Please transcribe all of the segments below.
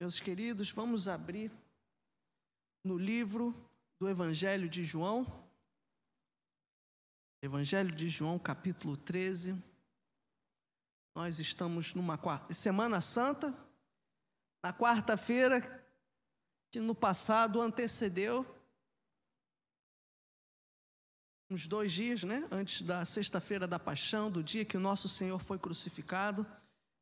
Meus queridos, vamos abrir no livro do Evangelho de João. Evangelho de João, capítulo 13. Nós estamos numa Semana Santa, na quarta-feira, que no passado antecedeu uns dois dias, né? Antes da sexta-feira da paixão, do dia que o nosso Senhor foi crucificado,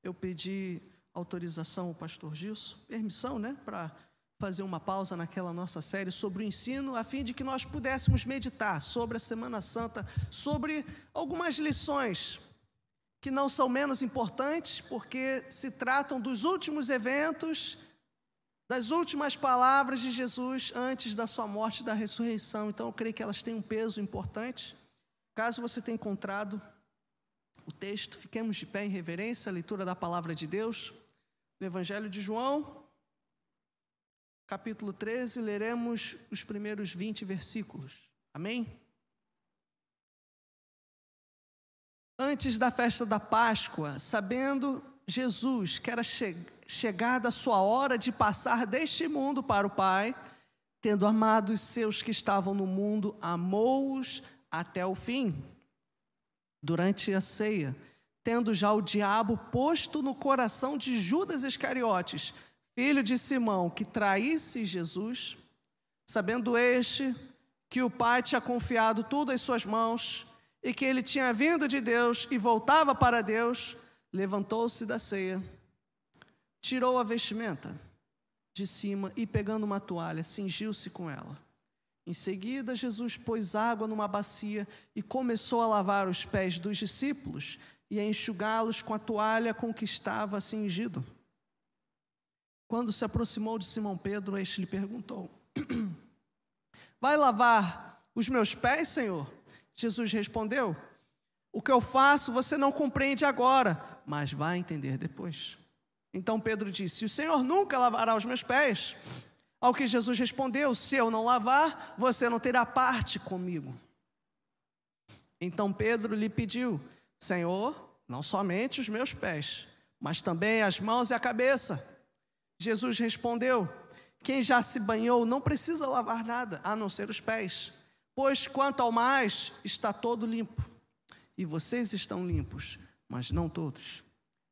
eu pedi autorização ao pastor Gilson, permissão, né, para fazer uma pausa naquela nossa série sobre o ensino, a fim de que nós pudéssemos meditar sobre a Semana Santa, sobre algumas lições que não são menos importantes, porque se tratam dos últimos eventos, das últimas palavras de Jesus antes da sua morte e da ressurreição. Então, eu creio que elas têm um peso importante. Caso você tenha encontrado o texto, fiquemos de pé em reverência à leitura da palavra de Deus. No Evangelho de João, capítulo 13, leremos os primeiros 20 versículos. Amém? Antes da festa da Páscoa, sabendo Jesus que era che chegada a sua hora de passar deste mundo para o Pai, tendo amado os seus que estavam no mundo, amou-os até o fim. Durante a ceia, tendo já o diabo posto no coração de Judas Iscariotes, filho de Simão, que traísse Jesus, sabendo este que o Pai tinha confiado tudo em suas mãos e que ele tinha vindo de Deus e voltava para Deus, levantou-se da ceia, tirou a vestimenta de cima e, pegando uma toalha, cingiu-se com ela. Em seguida, Jesus pôs água numa bacia e começou a lavar os pés dos discípulos e a enxugá-los com a toalha com que estava cingido. Quando se aproximou de Simão Pedro, este lhe perguntou: Vai lavar os meus pés, Senhor? Jesus respondeu: O que eu faço você não compreende agora, mas vai entender depois. Então Pedro disse: O Senhor nunca lavará os meus pés. Ao que Jesus respondeu: Se eu não lavar, você não terá parte comigo. Então Pedro lhe pediu: Senhor, não somente os meus pés, mas também as mãos e a cabeça. Jesus respondeu: Quem já se banhou não precisa lavar nada, a não ser os pés, pois quanto ao mais está todo limpo. E vocês estão limpos, mas não todos.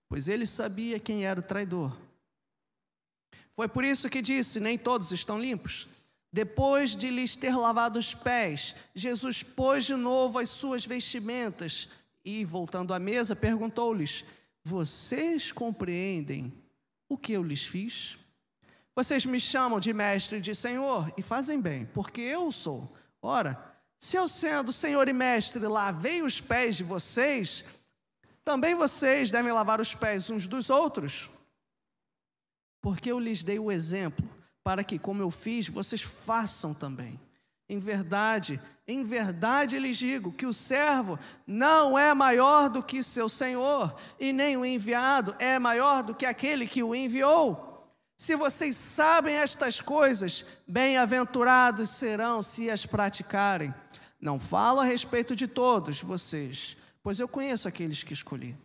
Pois ele sabia quem era o traidor. Foi por isso que disse: Nem todos estão limpos. Depois de lhes ter lavado os pés, Jesus pôs de novo as suas vestimentas e, voltando à mesa, perguntou-lhes: Vocês compreendem o que eu lhes fiz? Vocês me chamam de mestre e de senhor, e fazem bem, porque eu sou. Ora, se eu sendo senhor e mestre lavei os pés de vocês, também vocês devem lavar os pés uns dos outros. Porque eu lhes dei o exemplo, para que, como eu fiz, vocês façam também. Em verdade, em verdade lhes digo que o servo não é maior do que seu senhor, e nem o enviado é maior do que aquele que o enviou. Se vocês sabem estas coisas, bem-aventurados serão se as praticarem. Não falo a respeito de todos vocês, pois eu conheço aqueles que escolhi.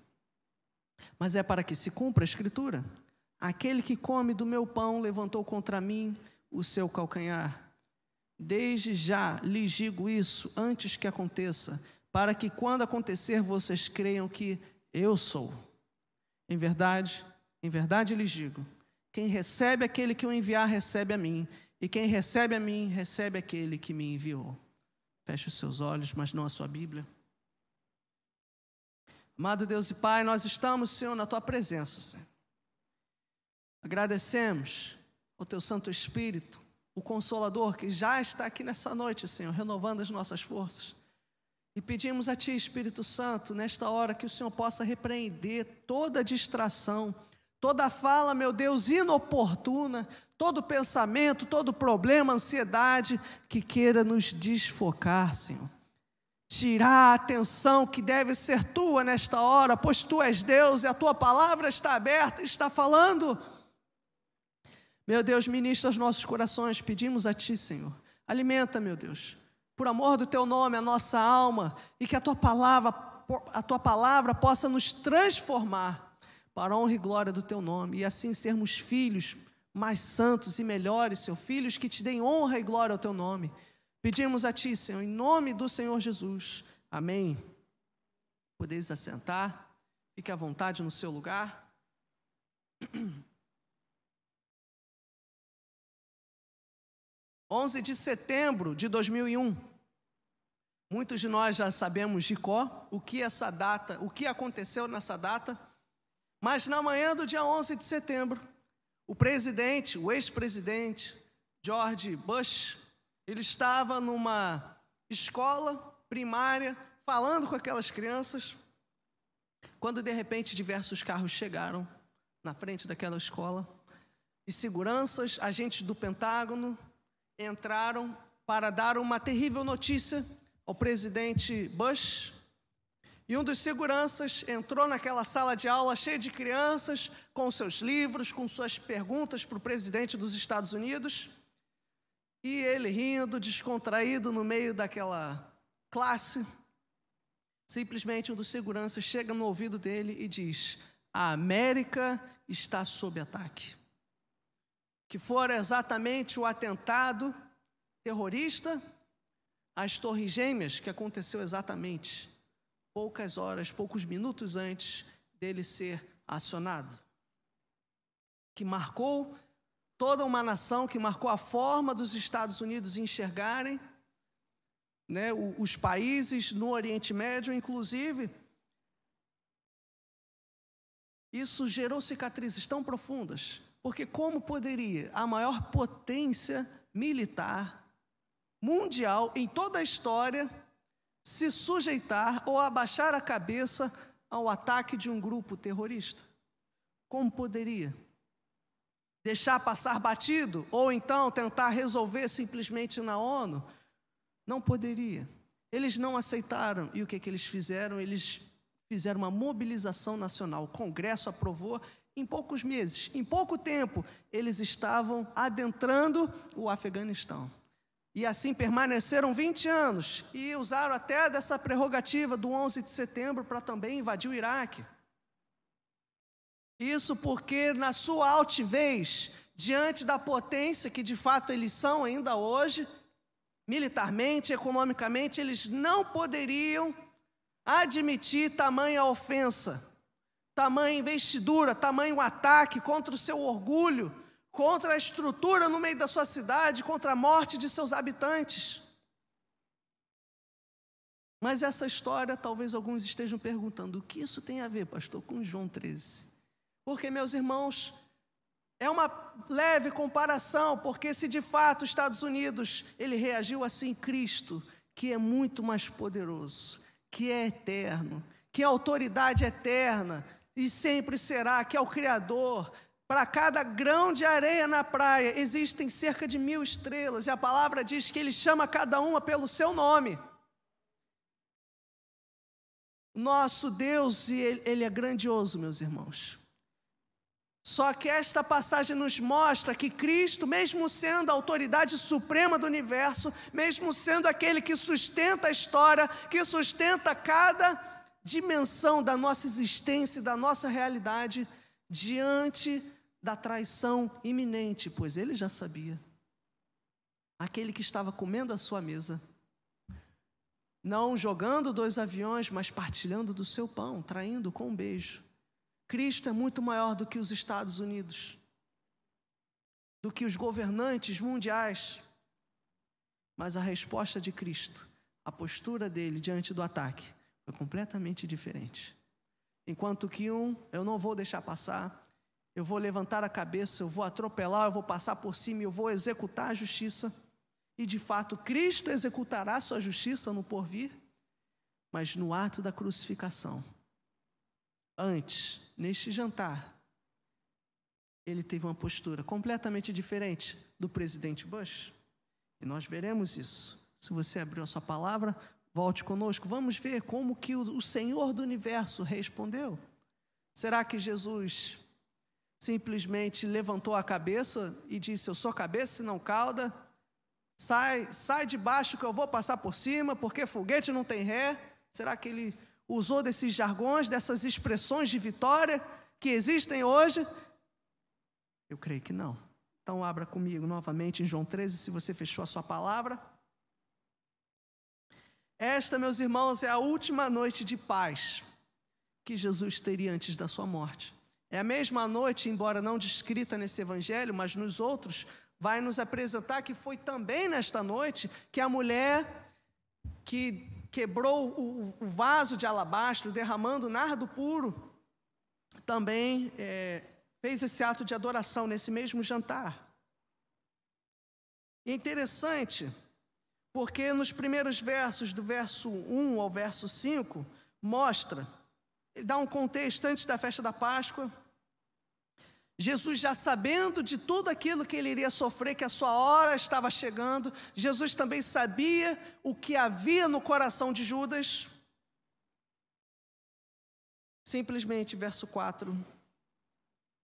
Mas é para que se cumpra a Escritura: aquele que come do meu pão levantou contra mim o seu calcanhar. Desde já lhes digo isso antes que aconteça, para que quando acontecer vocês creiam que eu sou. Em verdade, em verdade lhes digo: quem recebe aquele que o enviar, recebe a mim, e quem recebe a mim, recebe aquele que me enviou. Feche os seus olhos, mas não a sua Bíblia. Amado Deus e Pai, nós estamos, Senhor, na tua presença, Senhor. Agradecemos ao teu Santo Espírito o Consolador que já está aqui nessa noite, Senhor, renovando as nossas forças. E pedimos a Ti, Espírito Santo, nesta hora, que o Senhor possa repreender toda distração, toda fala, meu Deus, inoportuna, todo pensamento, todo problema, ansiedade que queira nos desfocar, Senhor. Tirar a atenção que deve ser tua nesta hora, pois tu és Deus e a tua palavra está aberta, está falando. Meu Deus, ministra os nossos corações, pedimos a Ti, Senhor. Alimenta, meu Deus, por amor do Teu nome, a nossa alma, e que a Tua palavra, a Tua palavra possa nos transformar para a honra e glória do Teu nome, e assim sermos filhos mais santos e melhores, Senhor, filhos que te deem honra e glória ao teu nome. Pedimos a Ti, Senhor, em nome do Senhor Jesus. Amém. Podeis assentar, fique à vontade no seu lugar. 11 de setembro de 2001. Muitos de nós já sabemos de cor o que essa data, o que aconteceu nessa data. Mas na manhã do dia 11 de setembro, o presidente, o ex-presidente George Bush, ele estava numa escola primária falando com aquelas crianças, quando de repente diversos carros chegaram na frente daquela escola e seguranças, agentes do Pentágono, entraram para dar uma terrível notícia ao presidente Bush. E um dos seguranças entrou naquela sala de aula cheia de crianças, com seus livros, com suas perguntas para o presidente dos Estados Unidos. E ele rindo, descontraído no meio daquela classe, simplesmente um dos seguranças chega no ouvido dele e diz: A América está sob ataque. Que fora exatamente o atentado terrorista às Torres Gêmeas, que aconteceu exatamente poucas horas, poucos minutos antes dele ser acionado. Que marcou toda uma nação, que marcou a forma dos Estados Unidos enxergarem né, os países no Oriente Médio, inclusive. Isso gerou cicatrizes tão profundas, porque como poderia a maior potência militar mundial em toda a história se sujeitar ou abaixar a cabeça ao ataque de um grupo terrorista? Como poderia? Deixar passar batido ou então tentar resolver simplesmente na ONU? Não poderia. Eles não aceitaram. E o que, que eles fizeram? Eles fizeram uma mobilização nacional. O Congresso aprovou. Em poucos meses, em pouco tempo, eles estavam adentrando o Afeganistão. E assim permaneceram 20 anos e usaram até dessa prerrogativa do 11 de setembro para também invadir o Iraque. Isso porque, na sua altivez, diante da potência que de fato eles são ainda hoje, militarmente, economicamente, eles não poderiam admitir tamanha ofensa, tamanha investidura, tamanho ataque contra o seu orgulho, contra a estrutura no meio da sua cidade, contra a morte de seus habitantes. Mas essa história, talvez alguns estejam perguntando: o que isso tem a ver, pastor, com João 13? Porque, meus irmãos, é uma leve comparação, porque se de fato os Estados Unidos ele reagiu assim, Cristo, que é muito mais poderoso, que é eterno, que é autoridade eterna e sempre será, que é o Criador, para cada grão de areia na praia existem cerca de mil estrelas, e a palavra diz que ele chama cada uma pelo seu nome. Nosso Deus, ele, ele é grandioso, meus irmãos. Só que esta passagem nos mostra que Cristo, mesmo sendo a autoridade suprema do universo, mesmo sendo aquele que sustenta a história, que sustenta cada dimensão da nossa existência, da nossa realidade, diante da traição iminente, pois ele já sabia. Aquele que estava comendo a sua mesa, não jogando dois aviões, mas partilhando do seu pão, traindo com um beijo. Cristo é muito maior do que os Estados Unidos, do que os governantes mundiais. Mas a resposta de Cristo, a postura dele diante do ataque, foi completamente diferente. Enquanto que um, eu não vou deixar passar, eu vou levantar a cabeça, eu vou atropelar, eu vou passar por cima, eu vou executar a justiça. E de fato, Cristo executará sua justiça no porvir, mas no ato da crucificação. Antes, neste jantar, ele teve uma postura completamente diferente do presidente Bush. E nós veremos isso. Se você abriu a sua palavra, volte conosco. Vamos ver como que o Senhor do universo respondeu. Será que Jesus simplesmente levantou a cabeça e disse: Eu sou cabeça e não cauda. Sai, sai de baixo que eu vou passar por cima, porque foguete não tem ré. Será que ele usou desses jargões, dessas expressões de vitória que existem hoje? Eu creio que não. Então, abra comigo novamente em João 13, se você fechou a sua palavra. Esta, meus irmãos, é a última noite de paz que Jesus teria antes da sua morte. É a mesma noite, embora não descrita nesse evangelho, mas nos outros, vai nos apresentar que foi também nesta noite que a mulher que quebrou o, o vaso de alabastro, derramando nardo puro, também é, fez esse ato de adoração nesse mesmo jantar. É interessante, porque nos primeiros versos, do verso 1 ao verso 5, mostra, dá um contexto antes da festa da Páscoa, Jesus, já sabendo de tudo aquilo que ele iria sofrer, que a sua hora estava chegando, Jesus também sabia o que havia no coração de Judas. Simplesmente, verso 4,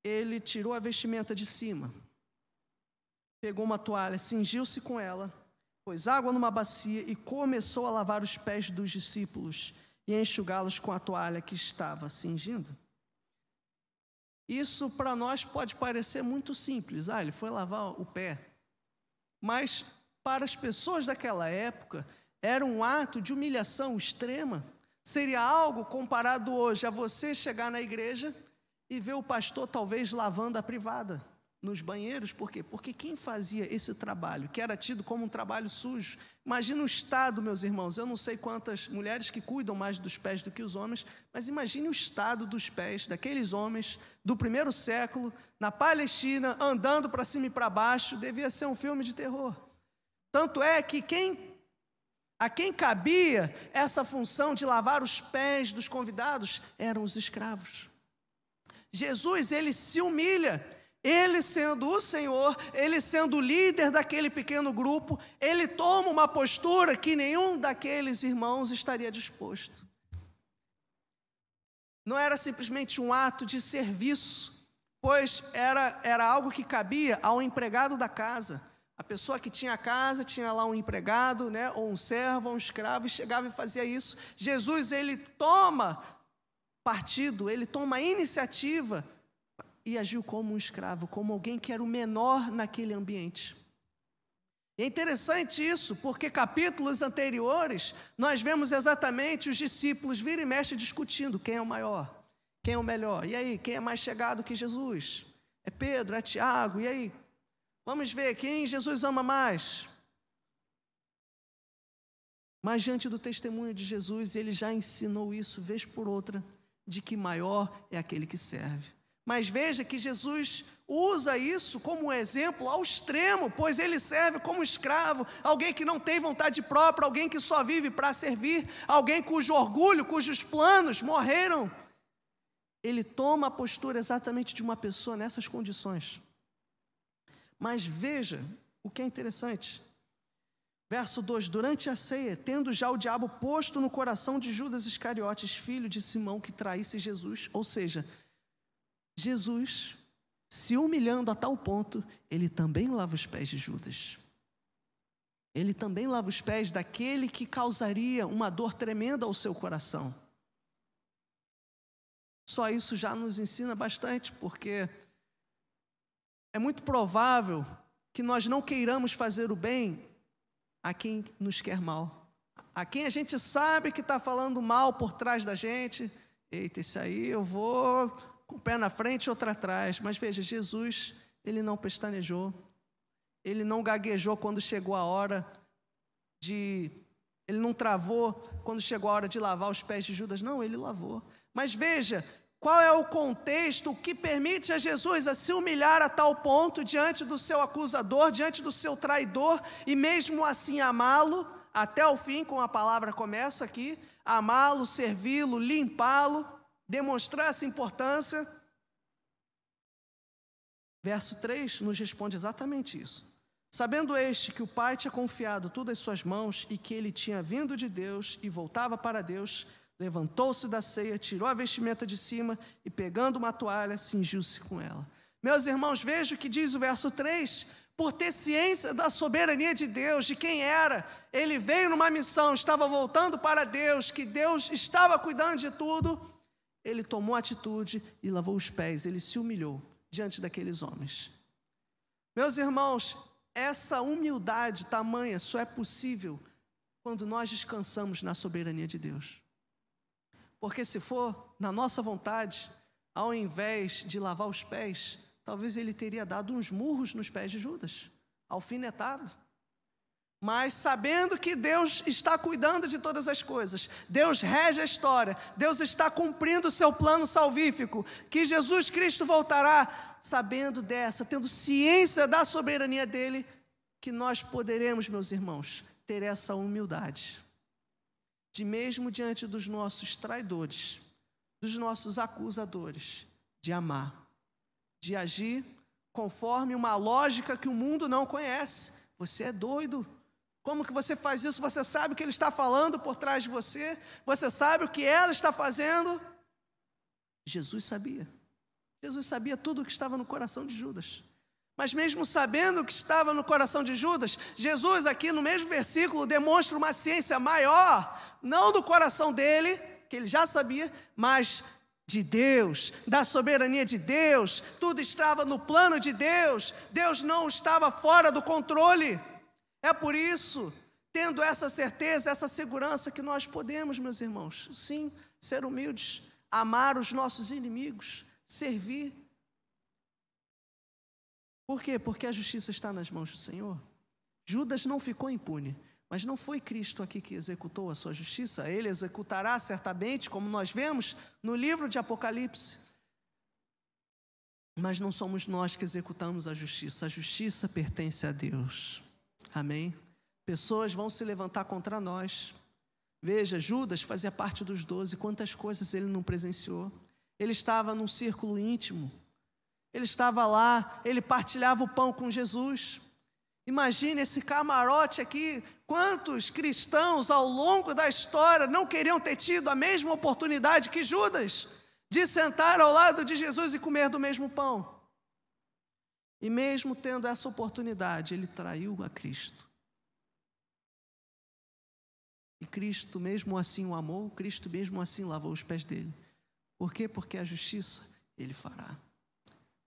ele tirou a vestimenta de cima, pegou uma toalha, cingiu-se com ela, pôs água numa bacia e começou a lavar os pés dos discípulos e enxugá-los com a toalha que estava cingindo. Isso para nós pode parecer muito simples. Ah, ele foi lavar o pé. Mas para as pessoas daquela época, era um ato de humilhação extrema. Seria algo comparado hoje a você chegar na igreja e ver o pastor talvez lavando a privada nos banheiros, por quê? Porque quem fazia esse trabalho, que era tido como um trabalho sujo, imagina o estado, meus irmãos, eu não sei quantas mulheres que cuidam mais dos pés do que os homens, mas imagine o estado dos pés daqueles homens do primeiro século, na Palestina, andando para cima e para baixo, devia ser um filme de terror. Tanto é que quem a quem cabia essa função de lavar os pés dos convidados eram os escravos. Jesus, ele se humilha, ele sendo o Senhor, ele sendo o líder daquele pequeno grupo, ele toma uma postura que nenhum daqueles irmãos estaria disposto. Não era simplesmente um ato de serviço, pois era, era algo que cabia ao empregado da casa. A pessoa que tinha casa, tinha lá um empregado, né, ou um servo, ou um escravo, e chegava e fazia isso. Jesus, ele toma partido, ele toma a iniciativa e agiu como um escravo, como alguém que era o menor naquele ambiente. E é interessante isso, porque capítulos anteriores nós vemos exatamente os discípulos virem e mexe discutindo quem é o maior, quem é o melhor. E aí, quem é mais chegado que Jesus? É Pedro, é Tiago, e aí? Vamos ver quem Jesus ama mais. Mas diante do testemunho de Jesus, ele já ensinou isso vez por outra, de que maior é aquele que serve. Mas veja que Jesus usa isso como um exemplo ao extremo, pois ele serve como escravo, alguém que não tem vontade própria, alguém que só vive para servir, alguém cujo orgulho, cujos planos morreram. Ele toma a postura exatamente de uma pessoa nessas condições. Mas veja o que é interessante. Verso 2: Durante a ceia, tendo já o diabo posto no coração de Judas Iscariotes, filho de Simão, que traísse Jesus, ou seja, Jesus, se humilhando a tal ponto, ele também lava os pés de Judas. Ele também lava os pés daquele que causaria uma dor tremenda ao seu coração. Só isso já nos ensina bastante, porque é muito provável que nós não queiramos fazer o bem a quem nos quer mal, a quem a gente sabe que está falando mal por trás da gente. Eita, isso aí eu vou com o pé na frente e outro atrás. Mas veja, Jesus, ele não pestanejou, ele não gaguejou quando chegou a hora de. Ele não travou quando chegou a hora de lavar os pés de Judas. Não, ele lavou. Mas veja, qual é o contexto que permite a Jesus a se humilhar a tal ponto diante do seu acusador, diante do seu traidor, e mesmo assim amá-lo até o fim, como a palavra começa aqui, amá-lo, servi-lo, limpá-lo, demonstrar essa importância. Verso 3 nos responde exatamente isso. Sabendo este que o Pai tinha confiado tudo em suas mãos e que ele tinha vindo de Deus e voltava para Deus, levantou-se da ceia, tirou a vestimenta de cima e, pegando uma toalha, cingiu-se com ela. Meus irmãos, veja o que diz o verso 3. Por ter ciência da soberania de Deus, de quem era, ele veio numa missão, estava voltando para Deus, que Deus estava cuidando de tudo, ele tomou atitude e lavou os pés, ele se humilhou diante daqueles homens. Meus irmãos, essa humildade tamanha só é possível quando nós descansamos na soberania de Deus. Porque se for na nossa vontade, ao invés de lavar os pés, talvez ele teria dado uns murros nos pés de Judas, alfinetado. Mas sabendo que Deus está cuidando de todas as coisas, Deus rege a história, Deus está cumprindo o seu plano salvífico, que Jesus Cristo voltará, sabendo dessa, tendo ciência da soberania dele, que nós poderemos, meus irmãos, ter essa humildade, de mesmo diante dos nossos traidores, dos nossos acusadores, de amar, de agir conforme uma lógica que o mundo não conhece. Você é doido. Como que você faz isso? Você sabe o que ele está falando por trás de você? Você sabe o que ela está fazendo? Jesus sabia. Jesus sabia tudo o que estava no coração de Judas. Mas mesmo sabendo o que estava no coração de Judas, Jesus aqui no mesmo versículo demonstra uma ciência maior, não do coração dele, que ele já sabia, mas de Deus, da soberania de Deus, tudo estava no plano de Deus, Deus não estava fora do controle. É por isso, tendo essa certeza, essa segurança, que nós podemos, meus irmãos, sim, ser humildes, amar os nossos inimigos, servir por quê? Porque a justiça está nas mãos do Senhor. Judas não ficou impune, mas não foi Cristo aqui que executou a sua justiça, ele executará certamente, como nós vemos no livro de Apocalipse. Mas não somos nós que executamos a justiça, a justiça pertence a Deus. Amém? Pessoas vão se levantar contra nós. Veja, Judas fazia parte dos doze, quantas coisas ele não presenciou. Ele estava num círculo íntimo ele estava lá, ele partilhava o pão com Jesus. Imagine esse camarote aqui. Quantos cristãos ao longo da história não queriam ter tido a mesma oportunidade que Judas de sentar ao lado de Jesus e comer do mesmo pão? E mesmo tendo essa oportunidade, ele traiu a Cristo. E Cristo mesmo assim o amou, Cristo mesmo assim lavou os pés dele. Por quê? Porque a justiça ele fará.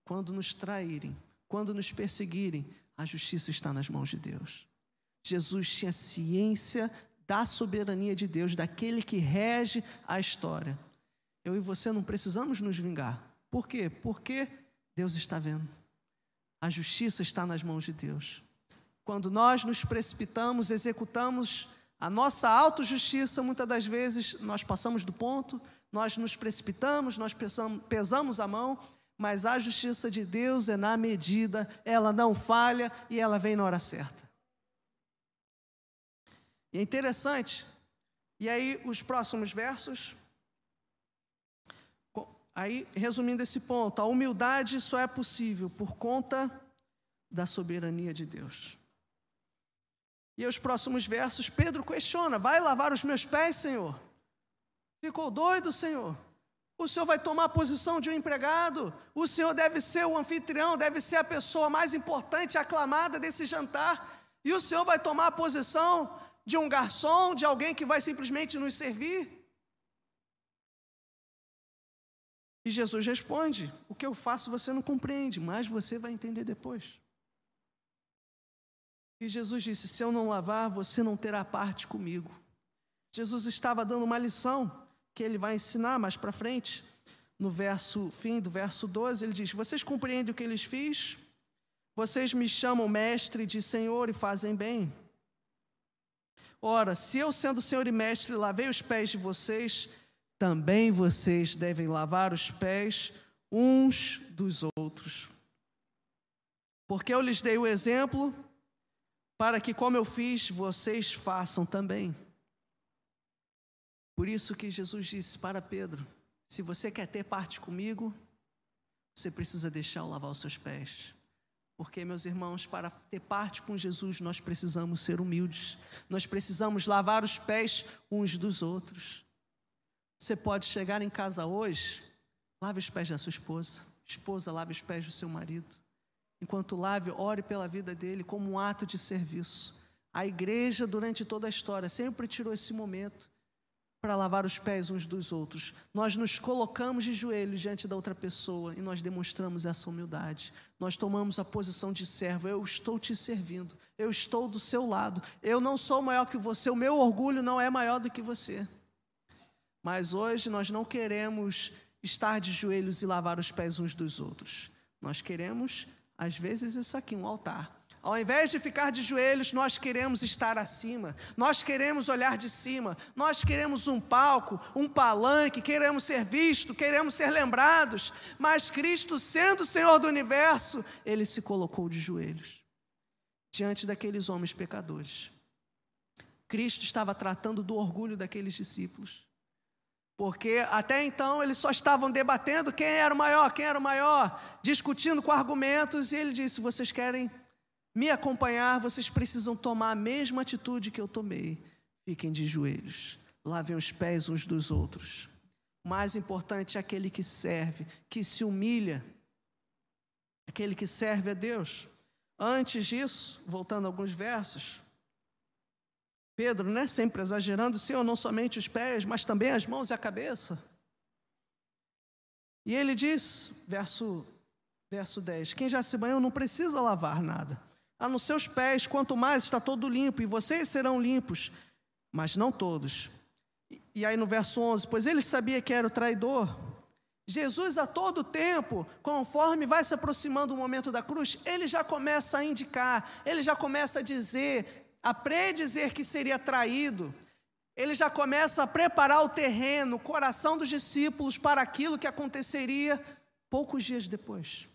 Quando nos traírem, quando nos perseguirem, a justiça está nas mãos de Deus. Jesus tinha ciência da soberania de Deus, daquele que rege a história. Eu e você não precisamos nos vingar. Por quê? Porque Deus está vendo. A justiça está nas mãos de Deus. Quando nós nos precipitamos, executamos a nossa autojustiça, muitas das vezes nós passamos do ponto, nós nos precipitamos, nós pesamos, a mão mas a justiça de Deus é na medida, ela não falha e ela vem na hora certa. E é interessante, e aí os próximos versos, aí resumindo esse ponto, a humildade só é possível por conta da soberania de Deus. E os próximos versos, Pedro questiona: vai lavar os meus pés, Senhor? Ficou doido, Senhor? O senhor vai tomar a posição de um empregado. O senhor deve ser o anfitrião, deve ser a pessoa mais importante, aclamada desse jantar. E o senhor vai tomar a posição de um garçom, de alguém que vai simplesmente nos servir. E Jesus responde: O que eu faço você não compreende, mas você vai entender depois. E Jesus disse: Se eu não lavar, você não terá parte comigo. Jesus estava dando uma lição que ele vai ensinar mais para frente, no verso fim do verso 12, ele diz: Vocês compreendem o que eles fiz? Vocês me chamam mestre de Senhor e fazem bem. Ora, se eu, sendo Senhor e mestre, lavei os pés de vocês, também vocês devem lavar os pés uns dos outros. Porque eu lhes dei o exemplo para que, como eu fiz, vocês façam também. Por isso que Jesus disse para Pedro: se você quer ter parte comigo, você precisa deixar eu lavar os seus pés. Porque, meus irmãos, para ter parte com Jesus, nós precisamos ser humildes, nós precisamos lavar os pés uns dos outros. Você pode chegar em casa hoje, lave os pés da sua esposa, esposa, lave os pés do seu marido. Enquanto lave, ore pela vida dele como um ato de serviço. A igreja, durante toda a história, sempre tirou esse momento para lavar os pés uns dos outros. Nós nos colocamos de joelhos diante da outra pessoa e nós demonstramos essa humildade. Nós tomamos a posição de servo. Eu estou te servindo. Eu estou do seu lado. Eu não sou maior que você. O meu orgulho não é maior do que você. Mas hoje nós não queremos estar de joelhos e lavar os pés uns dos outros. Nós queremos, às vezes, isso aqui, um altar. Ao invés de ficar de joelhos, nós queremos estar acima, nós queremos olhar de cima, nós queremos um palco, um palanque, queremos ser vistos, queremos ser lembrados, mas Cristo, sendo Senhor do universo, ele se colocou de joelhos diante daqueles homens pecadores. Cristo estava tratando do orgulho daqueles discípulos. Porque até então eles só estavam debatendo quem era o maior, quem era o maior, discutindo com argumentos, e ele disse: Vocês querem me acompanhar, vocês precisam tomar a mesma atitude que eu tomei. Fiquem de joelhos, lavem os pés uns dos outros. O mais importante é aquele que serve, que se humilha, aquele que serve a Deus. Antes disso, voltando a alguns versos, Pedro, né, sempre exagerando, Senhor, não somente os pés, mas também as mãos e a cabeça. E ele diz, verso, verso 10: Quem já se banhou não precisa lavar nada, ah, nos seus pés, quanto mais está todo limpo, e vocês serão limpos, mas não todos. E aí no verso 11, pois ele sabia que era o traidor. Jesus a todo tempo, conforme vai se aproximando o momento da cruz, ele já começa a indicar, ele já começa a dizer, a predizer que seria traído. Ele já começa a preparar o terreno, o coração dos discípulos para aquilo que aconteceria poucos dias depois.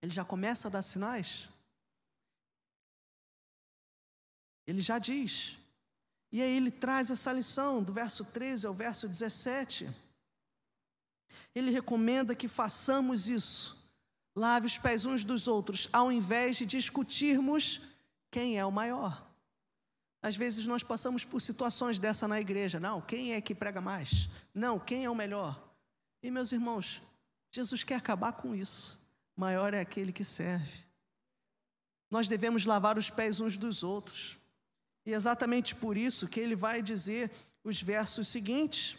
Ele já começa a dar sinais. Ele já diz. E aí ele traz essa lição do verso 13 ao verso 17. Ele recomenda que façamos isso. Lave os pés uns dos outros, ao invés de discutirmos quem é o maior. Às vezes nós passamos por situações dessa na igreja. Não, quem é que prega mais? Não, quem é o melhor? E meus irmãos, Jesus quer acabar com isso. Maior é aquele que serve. Nós devemos lavar os pés uns dos outros. E é exatamente por isso que ele vai dizer os versos seguintes.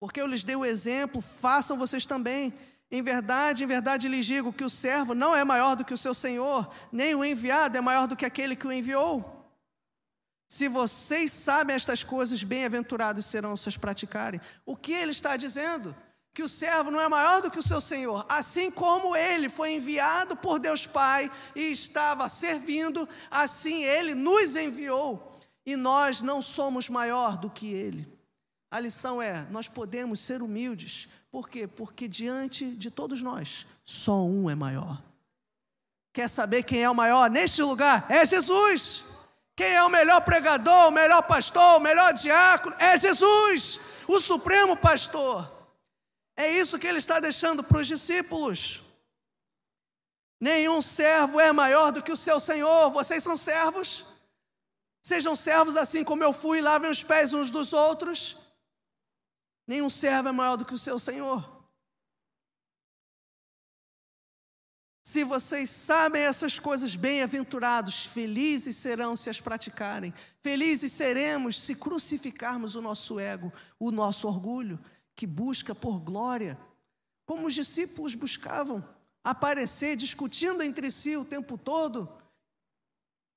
Porque eu lhes dei o exemplo, façam vocês também. Em verdade, em verdade lhes digo que o servo não é maior do que o seu senhor, nem o enviado é maior do que aquele que o enviou. Se vocês sabem estas coisas, bem-aventurados serão se as praticarem. O que ele está dizendo? que o servo não é maior do que o seu senhor, assim como ele foi enviado por Deus Pai e estava servindo, assim ele nos enviou e nós não somos maior do que ele. A lição é: nós podemos ser humildes, por quê? Porque diante de todos nós, só um é maior. Quer saber quem é o maior neste lugar? É Jesus. Quem é o melhor pregador, o melhor pastor, o melhor diácono? É Jesus, o supremo pastor. É isso que ele está deixando para os discípulos. Nenhum servo é maior do que o seu senhor. Vocês são servos. Sejam servos assim como eu fui, lavem os pés uns dos outros. Nenhum servo é maior do que o seu senhor. Se vocês sabem essas coisas, bem-aventurados, felizes serão se as praticarem. Felizes seremos se crucificarmos o nosso ego, o nosso orgulho, que busca por glória, como os discípulos buscavam aparecer discutindo entre si o tempo todo,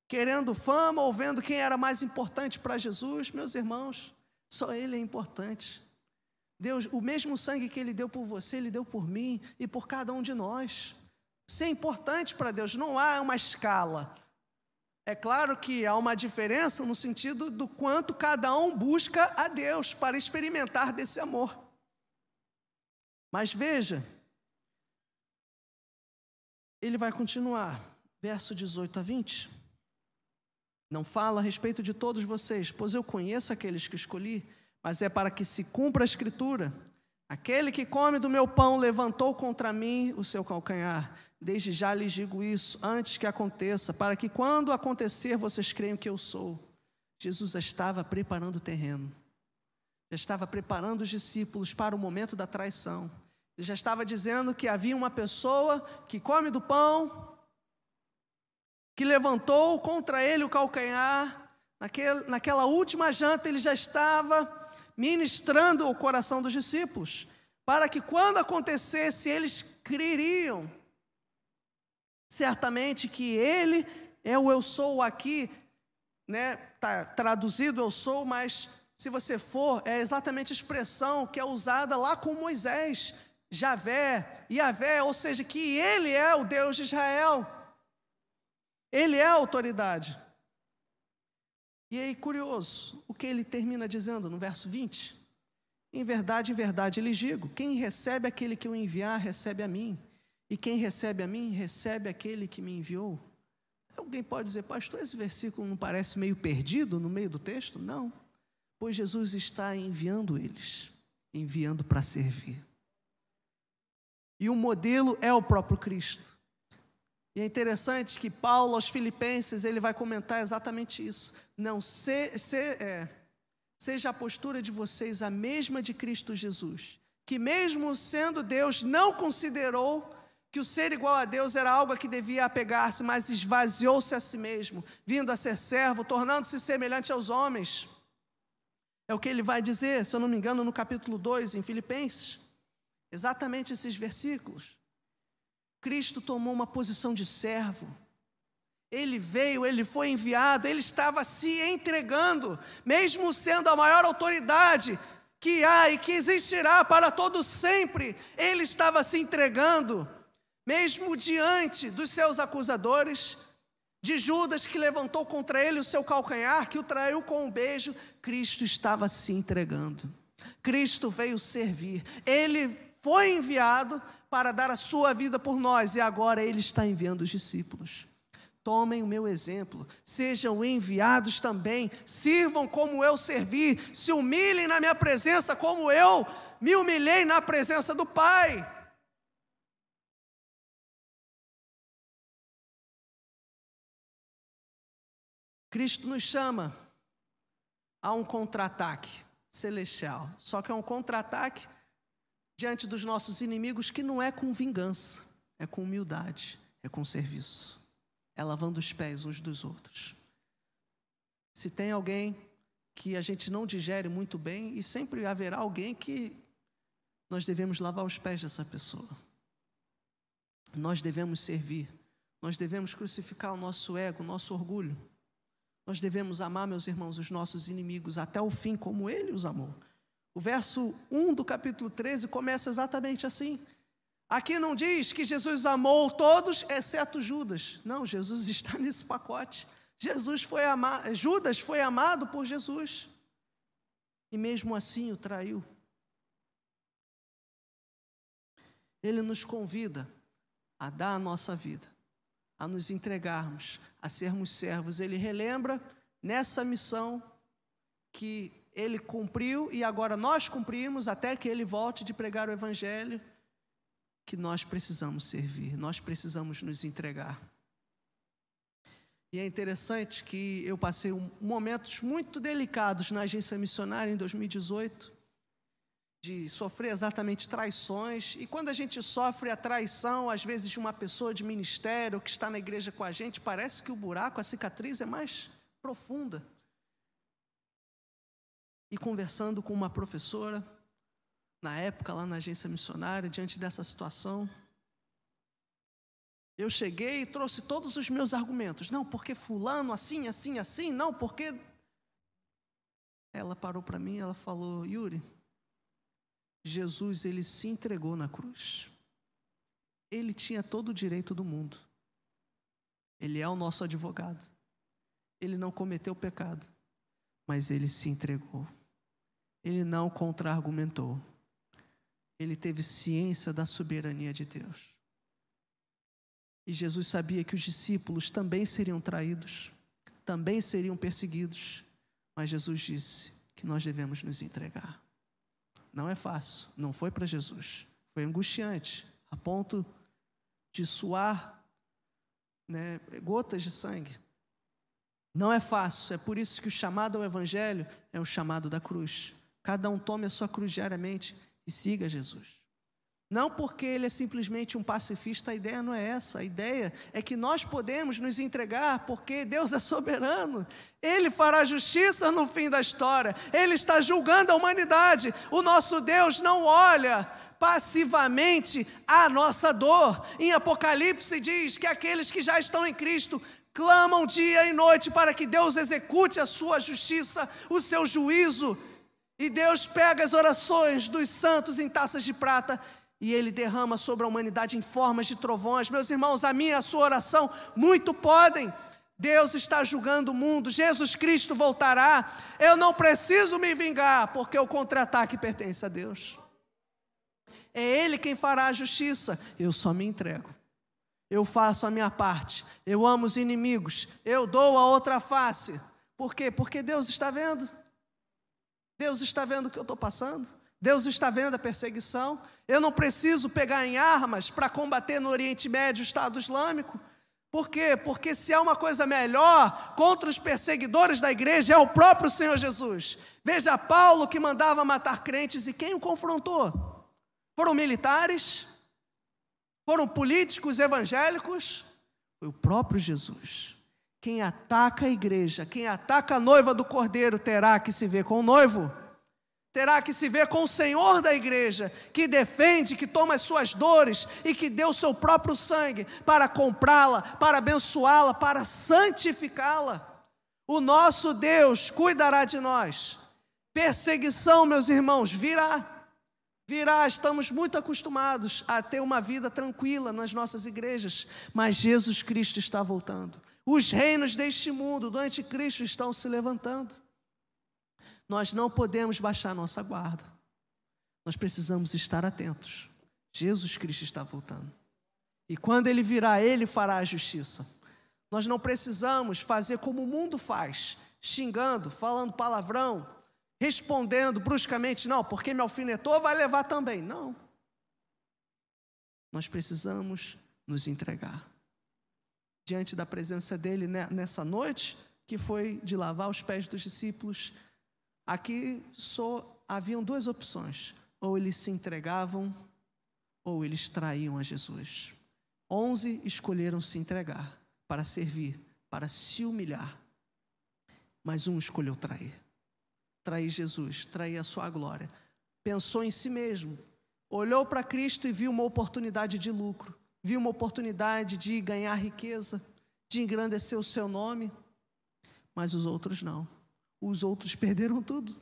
querendo fama ou vendo quem era mais importante para Jesus, meus irmãos, só Ele é importante. Deus, o mesmo sangue que Ele deu por você, Ele deu por mim e por cada um de nós. Isso é importante para Deus, não há uma escala. É claro que há uma diferença no sentido do quanto cada um busca a Deus para experimentar desse amor. Mas veja, ele vai continuar, verso 18 a 20. Não fala a respeito de todos vocês, pois eu conheço aqueles que escolhi, mas é para que se cumpra a escritura. Aquele que come do meu pão levantou contra mim o seu calcanhar. Desde já lhes digo isso, antes que aconteça, para que quando acontecer vocês creiam que eu sou. Jesus estava preparando o terreno, já estava preparando os discípulos para o momento da traição. Ele já estava dizendo que havia uma pessoa que come do pão, que levantou contra ele o calcanhar, naquele, naquela última janta, ele já estava ministrando o coração dos discípulos, para que quando acontecesse, eles creriam certamente que ele é o eu sou aqui, né? Tá traduzido eu sou, mas se você for, é exatamente a expressão que é usada lá com Moisés, Javé, Yahvé, ou seja, que ele é o Deus de Israel. Ele é a autoridade. E aí, curioso, o que ele termina dizendo no verso 20? Em verdade, em verdade, lhes digo: quem recebe aquele que eu enviar, recebe a mim. E quem recebe a mim, recebe aquele que me enviou. Alguém pode dizer, pastor, esse versículo não parece meio perdido no meio do texto? Não, pois Jesus está enviando eles, enviando para servir. E o modelo é o próprio Cristo. E é interessante que Paulo aos Filipenses ele vai comentar exatamente isso. Não se, se, é, seja a postura de vocês a mesma de Cristo Jesus, que mesmo sendo Deus não considerou que o ser igual a Deus era algo a que devia apegar-se, mas esvaziou-se a si mesmo, vindo a ser servo, tornando-se semelhante aos homens. É o que ele vai dizer, se eu não me engano, no capítulo 2, em Filipenses. Exatamente esses versículos. Cristo tomou uma posição de servo. Ele veio, ele foi enviado, ele estava se entregando, mesmo sendo a maior autoridade que há e que existirá para todo sempre, ele estava se entregando mesmo diante dos seus acusadores, de Judas que levantou contra ele o seu calcanhar, que o traiu com um beijo, Cristo estava se entregando. Cristo veio servir. Ele foi enviado para dar a sua vida por nós e agora ele está enviando os discípulos. Tomem o meu exemplo, sejam enviados também, sirvam como eu servi, se humilhem na minha presença, como eu me humilhei na presença do Pai. Cristo nos chama a um contra-ataque celestial. Só que é um contra-ataque diante dos nossos inimigos que não é com vingança, é com humildade, é com serviço, é lavando os pés uns dos outros. Se tem alguém que a gente não digere muito bem, e sempre haverá alguém que nós devemos lavar os pés dessa pessoa. Nós devemos servir, nós devemos crucificar o nosso ego, o nosso orgulho. Nós devemos amar, meus irmãos, os nossos inimigos até o fim, como ele os amou. O verso 1 do capítulo 13 começa exatamente assim. Aqui não diz que Jesus amou todos, exceto Judas. Não, Jesus está nesse pacote. Jesus foi amado, Judas foi amado por Jesus. E mesmo assim o traiu. Ele nos convida a dar a nossa vida a nos entregarmos, a sermos servos. Ele relembra nessa missão que ele cumpriu e agora nós cumprimos até que ele volte de pregar o evangelho, que nós precisamos servir, nós precisamos nos entregar. E é interessante que eu passei momentos muito delicados na agência missionária em 2018 de sofrer exatamente traições. E quando a gente sofre a traição, às vezes, de uma pessoa de ministério que está na igreja com a gente, parece que o buraco, a cicatriz é mais profunda. E conversando com uma professora, na época lá na agência missionária, diante dessa situação, eu cheguei e trouxe todos os meus argumentos. Não, porque fulano assim, assim, assim, não, porque ela parou para mim, ela falou: "Yuri, Jesus ele se entregou na cruz. Ele tinha todo o direito do mundo. Ele é o nosso advogado. Ele não cometeu pecado, mas ele se entregou. Ele não contra-argumentou. Ele teve ciência da soberania de Deus. E Jesus sabia que os discípulos também seriam traídos, também seriam perseguidos, mas Jesus disse que nós devemos nos entregar. Não é fácil, não foi para Jesus. Foi angustiante, a ponto de suar né, gotas de sangue. Não é fácil, é por isso que o chamado ao Evangelho é o chamado da cruz. Cada um tome a sua cruz diariamente e siga Jesus. Não porque ele é simplesmente um pacifista, a ideia não é essa. A ideia é que nós podemos nos entregar porque Deus é soberano. Ele fará justiça no fim da história. Ele está julgando a humanidade. O nosso Deus não olha passivamente a nossa dor. Em Apocalipse diz que aqueles que já estão em Cristo clamam dia e noite para que Deus execute a sua justiça, o seu juízo. E Deus pega as orações dos santos em taças de prata e ele derrama sobre a humanidade em formas de trovões. Meus irmãos, a minha a sua oração muito podem. Deus está julgando o mundo, Jesus Cristo voltará. Eu não preciso me vingar, porque o contra-ataque pertence a Deus. É Ele quem fará a justiça. Eu só me entrego. Eu faço a minha parte. Eu amo os inimigos. Eu dou a outra face. Por quê? Porque Deus está vendo. Deus está vendo o que eu estou passando. Deus está vendo a perseguição. Eu não preciso pegar em armas para combater no Oriente Médio o Estado Islâmico. Por quê? Porque se há uma coisa melhor contra os perseguidores da igreja é o próprio Senhor Jesus. Veja Paulo que mandava matar crentes e quem o confrontou? Foram militares? Foram políticos evangélicos? Foi o próprio Jesus. Quem ataca a igreja, quem ataca a noiva do cordeiro terá que se ver com o noivo terá que se ver com o Senhor da igreja, que defende, que toma as suas dores e que deu o seu próprio sangue para comprá-la, para abençoá-la, para santificá-la. O nosso Deus cuidará de nós. Perseguição, meus irmãos, virá. Virá, estamos muito acostumados a ter uma vida tranquila nas nossas igrejas, mas Jesus Cristo está voltando. Os reinos deste mundo, do anticristo, estão se levantando. Nós não podemos baixar nossa guarda. Nós precisamos estar atentos. Jesus Cristo está voltando. E quando ele virá, ele fará a justiça. Nós não precisamos fazer como o mundo faz, xingando, falando palavrão, respondendo bruscamente, não, porque me alfinetou, vai levar também. Não. Nós precisamos nos entregar. Diante da presença dele nessa noite, que foi de lavar os pés dos discípulos, Aqui só haviam duas opções: ou eles se entregavam, ou eles traíam a Jesus. Onze escolheram se entregar para servir, para se humilhar. Mas um escolheu trair. Trair Jesus, trair a sua glória. Pensou em si mesmo, olhou para Cristo e viu uma oportunidade de lucro, viu uma oportunidade de ganhar riqueza, de engrandecer o seu nome. Mas os outros não os outros perderam tudo.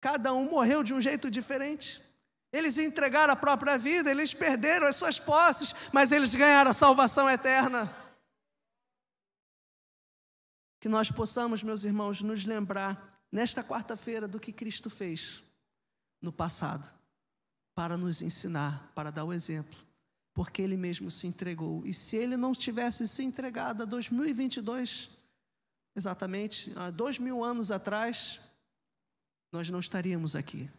Cada um morreu de um jeito diferente. Eles entregaram a própria vida, eles perderam as suas posses, mas eles ganharam a salvação eterna. Que nós possamos, meus irmãos, nos lembrar nesta quarta-feira do que Cristo fez no passado, para nos ensinar, para dar o exemplo, porque Ele mesmo se entregou. E se Ele não tivesse se entregado a 2022, exatamente há dois mil anos atrás, nós não estaríamos aqui.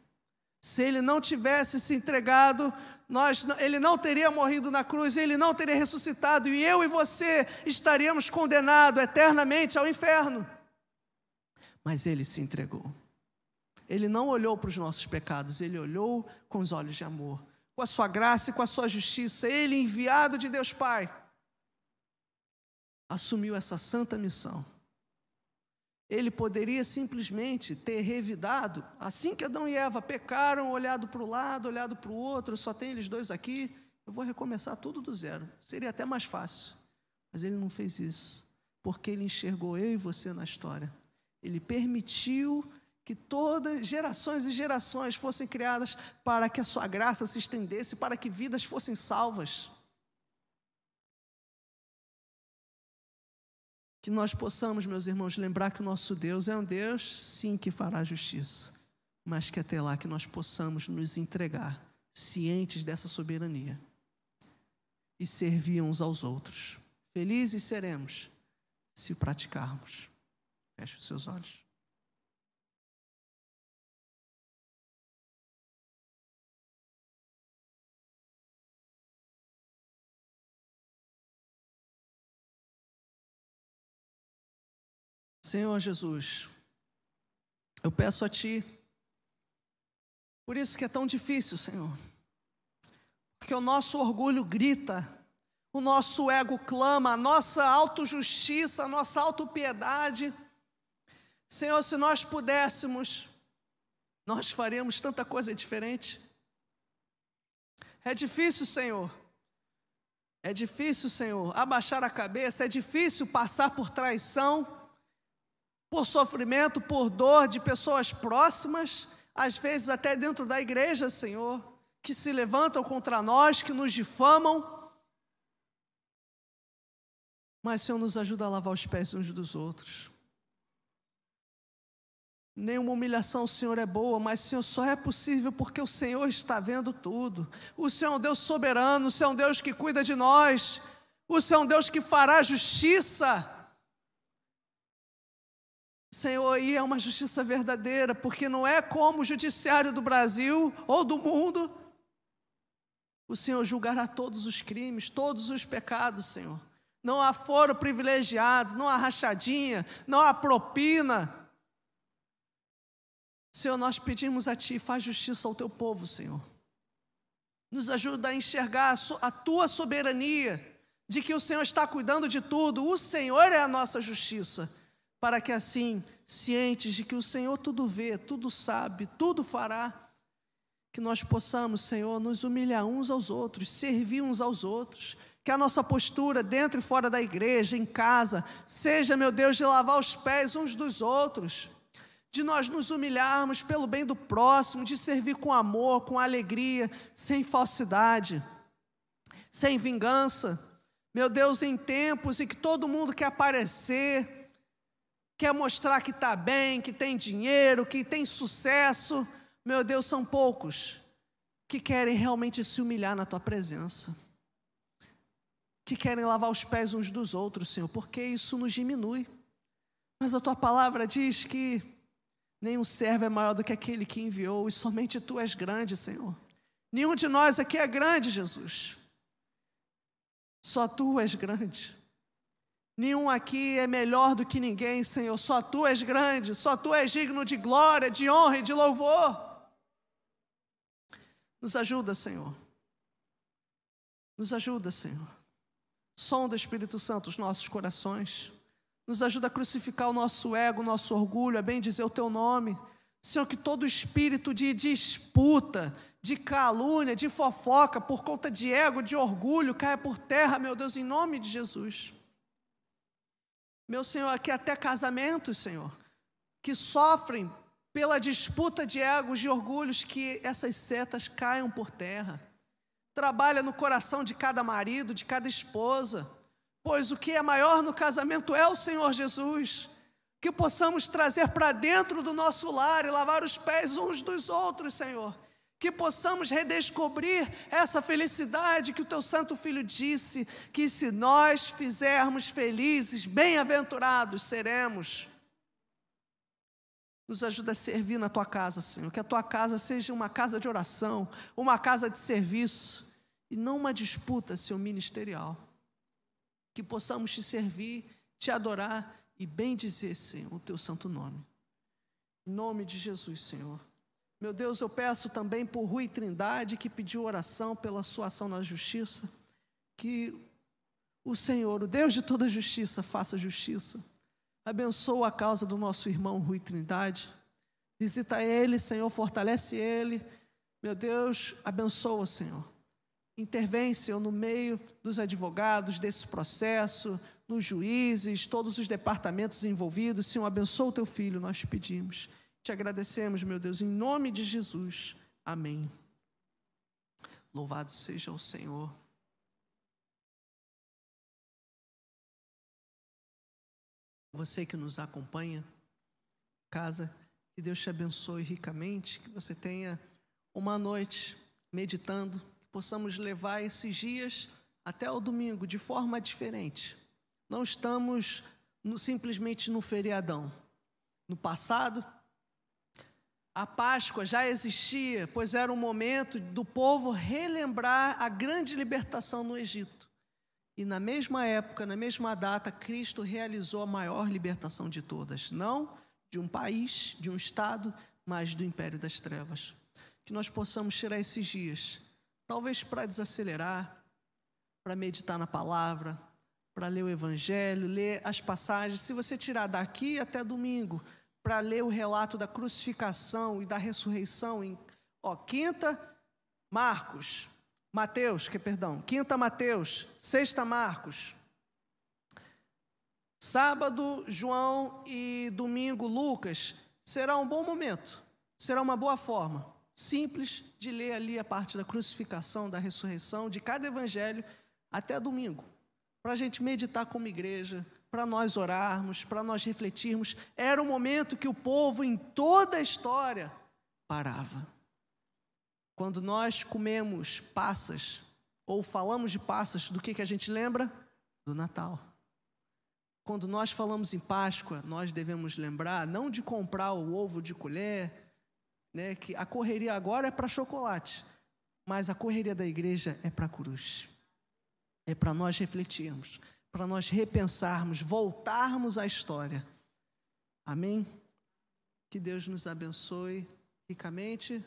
Se ele não tivesse se entregado, nós, ele não teria morrido na cruz, ele não teria ressuscitado, e eu e você estaríamos condenados eternamente ao inferno. Mas ele se entregou. Ele não olhou para os nossos pecados, ele olhou com os olhos de amor, com a sua graça e com a sua justiça. Ele, enviado de Deus Pai, assumiu essa santa missão ele poderia simplesmente ter revidado, assim que Adão e Eva pecaram, olhado para o lado, olhado para o outro, só tem eles dois aqui, eu vou recomeçar tudo do zero. Seria até mais fácil. Mas ele não fez isso, porque ele enxergou eu e você na história. Ele permitiu que todas gerações e gerações fossem criadas para que a sua graça se estendesse, para que vidas fossem salvas. que nós possamos, meus irmãos, lembrar que o nosso Deus é um Deus, sim, que fará justiça, mas que até lá que nós possamos nos entregar, cientes dessa soberania, e servir uns aos outros. Felizes seremos se praticarmos. Feche os seus olhos. Senhor Jesus, eu peço a Ti, por isso que é tão difícil, Senhor, Porque o nosso orgulho grita, o nosso ego clama, a nossa autojustiça, a nossa autopiedade. Senhor, se nós pudéssemos, nós faríamos tanta coisa diferente. É difícil, Senhor. É difícil, Senhor, abaixar a cabeça, é difícil passar por traição, por sofrimento, por dor de pessoas próximas, às vezes até dentro da igreja, Senhor, que se levantam contra nós, que nos difamam. Mas, Senhor, nos ajuda a lavar os pés uns dos outros. Nenhuma humilhação, Senhor, é boa, mas, Senhor, só é possível porque o Senhor está vendo tudo. O Senhor é um Deus soberano, o Senhor é um Deus que cuida de nós, o Senhor é um Deus que fará justiça. Senhor, e é uma justiça verdadeira, porque não é como o judiciário do Brasil ou do mundo. O Senhor julgará todos os crimes, todos os pecados, Senhor. Não há foro privilegiado, não há rachadinha, não há propina. Senhor, nós pedimos a Ti, faz justiça ao Teu povo, Senhor. Nos ajuda a enxergar a, Tua soberania, de que o Senhor está cuidando de tudo, o Senhor é a nossa justiça, para que assim, cientes de que o Senhor tudo vê, tudo sabe, tudo fará, que nós possamos, Senhor, nos humilhar uns aos outros, servir uns aos outros, que a nossa postura dentro e fora da igreja, em casa, seja, meu Deus, de lavar os pés uns dos outros de nós nos humilharmos pelo bem do próximo, de servir com amor, com alegria, sem falsidade, sem vingança. Meu Deus, em tempos em que todo mundo quer aparecer, quer mostrar que está bem, que tem dinheiro, que tem sucesso, meu Deus, são poucos que querem realmente se humilhar na tua presença, que querem lavar os pés uns dos outros, Senhor, porque isso nos diminui. Mas a tua palavra diz que Nenhum servo é maior do que aquele que enviou, e somente tu és grande, Senhor. Nenhum de nós aqui é grande, Jesus. Só tu és grande. Nenhum aqui é melhor do que ninguém, Senhor. Só tu és grande, só tu és digno de glória, de honra e de louvor. Nos ajuda, Senhor. Nos ajuda, Senhor. Sonda, Espírito Santo, os nossos corações. Nos ajuda a crucificar o nosso ego, o nosso orgulho, a bem dizer o teu nome. Senhor, que todo espírito de disputa, de calúnia, de fofoca, por conta de ego, de orgulho, caia por terra, meu Deus, em nome de Jesus. Meu Senhor, aqui até casamentos, Senhor, que sofrem pela disputa de egos, de orgulhos, que essas setas caiam por terra. Trabalha no coração de cada marido, de cada esposa pois o que é maior no casamento é o Senhor Jesus. Que possamos trazer para dentro do nosso lar e lavar os pés uns dos outros, Senhor. Que possamos redescobrir essa felicidade que o teu Santo Filho disse: que se nós fizermos felizes, bem-aventurados seremos. Nos ajuda a servir na tua casa, Senhor. Que a tua casa seja uma casa de oração, uma casa de serviço e não uma disputa, Senhor, ministerial que possamos te servir, te adorar e bem dizer, Senhor, o teu santo nome. Em nome de Jesus, Senhor. Meu Deus, eu peço também por Rui Trindade, que pediu oração pela sua ação na justiça, que o Senhor, o Deus de toda justiça, faça justiça. Abençoa a causa do nosso irmão Rui Trindade. Visita ele, Senhor, fortalece ele. Meu Deus, abençoa, Senhor. Intervém, Senhor, no meio dos advogados desse processo, nos juízes, todos os departamentos envolvidos. Senhor, abençoa o teu filho, nós te pedimos. Te agradecemos, meu Deus, em nome de Jesus. Amém. Louvado seja o Senhor. Você que nos acompanha, casa, que Deus te abençoe ricamente, que você tenha uma noite meditando possamos levar esses dias até o domingo de forma diferente. Não estamos no, simplesmente no feriadão. No passado, a Páscoa já existia, pois era um momento do povo relembrar a grande libertação no Egito. E na mesma época, na mesma data, Cristo realizou a maior libertação de todas, não de um país, de um estado, mas do império das trevas. Que nós possamos tirar esses dias talvez para desacelerar, para meditar na palavra, para ler o Evangelho, ler as passagens. Se você tirar daqui até domingo, para ler o relato da crucificação e da ressurreição, em ó, quinta, Marcos, Mateus, que perdão, quinta Mateus, sexta Marcos, sábado João e domingo Lucas, será um bom momento, será uma boa forma, simples de ler ali a parte da crucificação, da ressurreição, de cada evangelho até domingo, para a gente meditar como igreja, para nós orarmos, para nós refletirmos. Era o momento que o povo em toda a história parava. Quando nós comemos passas, ou falamos de passas, do que, que a gente lembra? Do Natal. Quando nós falamos em Páscoa, nós devemos lembrar não de comprar o ovo de colher, né, que a correria agora é para chocolate, mas a correria da igreja é para a cruz. É para nós refletirmos, para nós repensarmos, voltarmos à história. Amém? Que Deus nos abençoe ricamente.